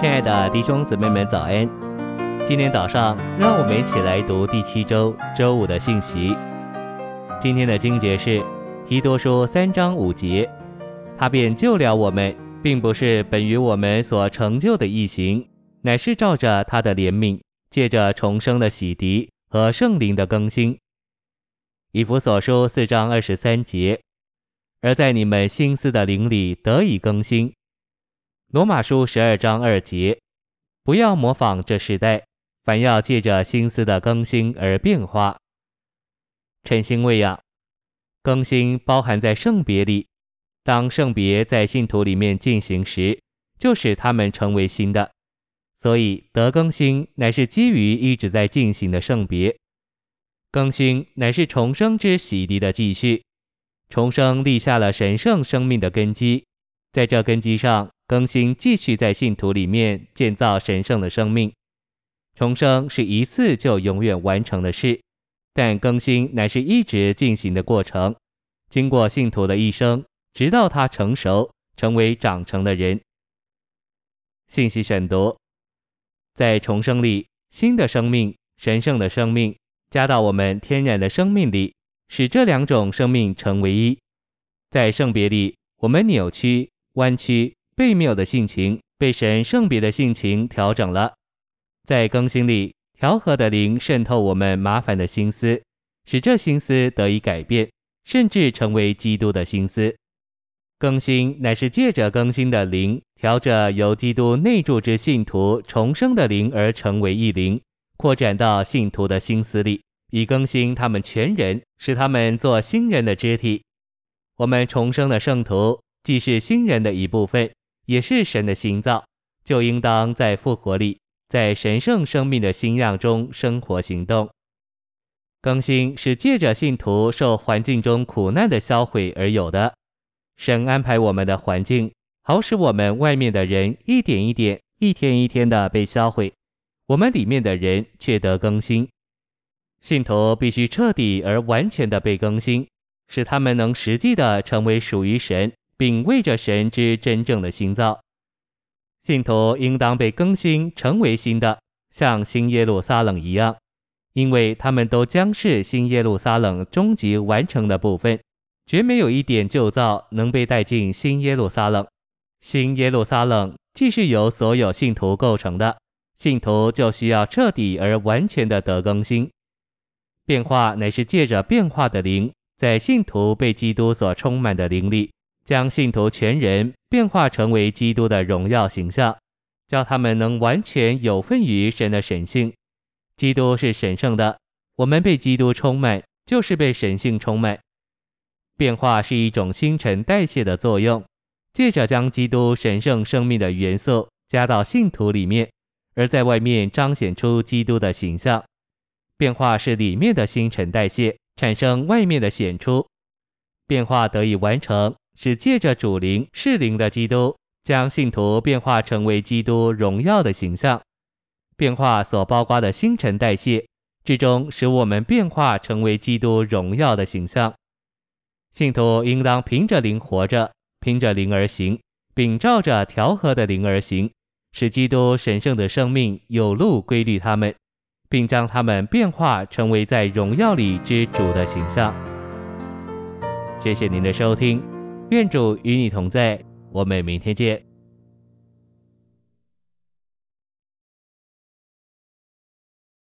亲爱的弟兄姊妹们，早安！今天早上，让我们一起来读第七周周五的信息。今天的经节是提多书三章五节，他便救了我们，并不是本于我们所成就的异行，乃是照着他的怜悯，借着重生的洗涤和圣灵的更新。以弗所书四章二十三节，而在你们心思的灵里得以更新。罗马书十二章二节，不要模仿这时代，反要借着心思的更新而变化。晨星喂养，更新包含在圣别里。当圣别在信徒里面进行时，就使他们成为新的。所以得更新乃是基于一直在进行的圣别。更新乃是重生之洗涤的继续。重生立下了神圣生命的根基，在这根基上。更新继续在信徒里面建造神圣的生命，重生是一次就永远完成的事，但更新乃是一直进行的过程，经过信徒的一生，直到他成熟，成为长成的人。信息选读，在重生里，新的生命、神圣的生命加到我们天然的生命里，使这两种生命成为一。在圣别里，我们扭曲、弯曲。悖谬的性情被神圣别的性情调整了，在更新里，调和的灵渗透我们麻烦的心思，使这心思得以改变，甚至成为基督的心思。更新乃是借着更新的灵，调着由基督内住之信徒重生的灵而成为一灵，扩展到信徒的心思里，以更新他们全人，使他们做新人的肢体。我们重生的圣徒既是新人的一部分。也是神的心造，就应当在复活里，在神圣生命的新样中生活行动。更新是借着信徒受环境中苦难的销毁而有的。神安排我们的环境，好使我们外面的人一点一点、一天一天的被销毁，我们里面的人却得更新。信徒必须彻底而完全的被更新，使他们能实际的成为属于神。并为着神之真正的新造，信徒应当被更新成为新的，像新耶路撒冷一样，因为他们都将是新耶路撒冷终极完成的部分，绝没有一点旧造能被带进新耶路撒冷。新耶路撒冷既是由所有信徒构成的，信徒就需要彻底而完全的得更新。变化乃是借着变化的灵，在信徒被基督所充满的灵里。将信徒全人变化成为基督的荣耀形象，叫他们能完全有份于神的神性。基督是神圣的，我们被基督充满，就是被神性充满。变化是一种新陈代谢的作用，借着将基督神圣生命的元素加到信徒里面，而在外面彰显出基督的形象。变化是里面的新陈代谢产生外面的显出，变化得以完成。是借着主灵是灵的基督，将信徒变化成为基督荣耀的形象。变化所包括的新陈代谢，最终使我们变化成为基督荣耀的形象。信徒应当凭着灵活着，凭着灵而行，并照着调和的灵而行，使基督神圣的生命有路规律他们，并将他们变化成为在荣耀里之主的形象。谢谢您的收听。愿主与你同在，我们明天见。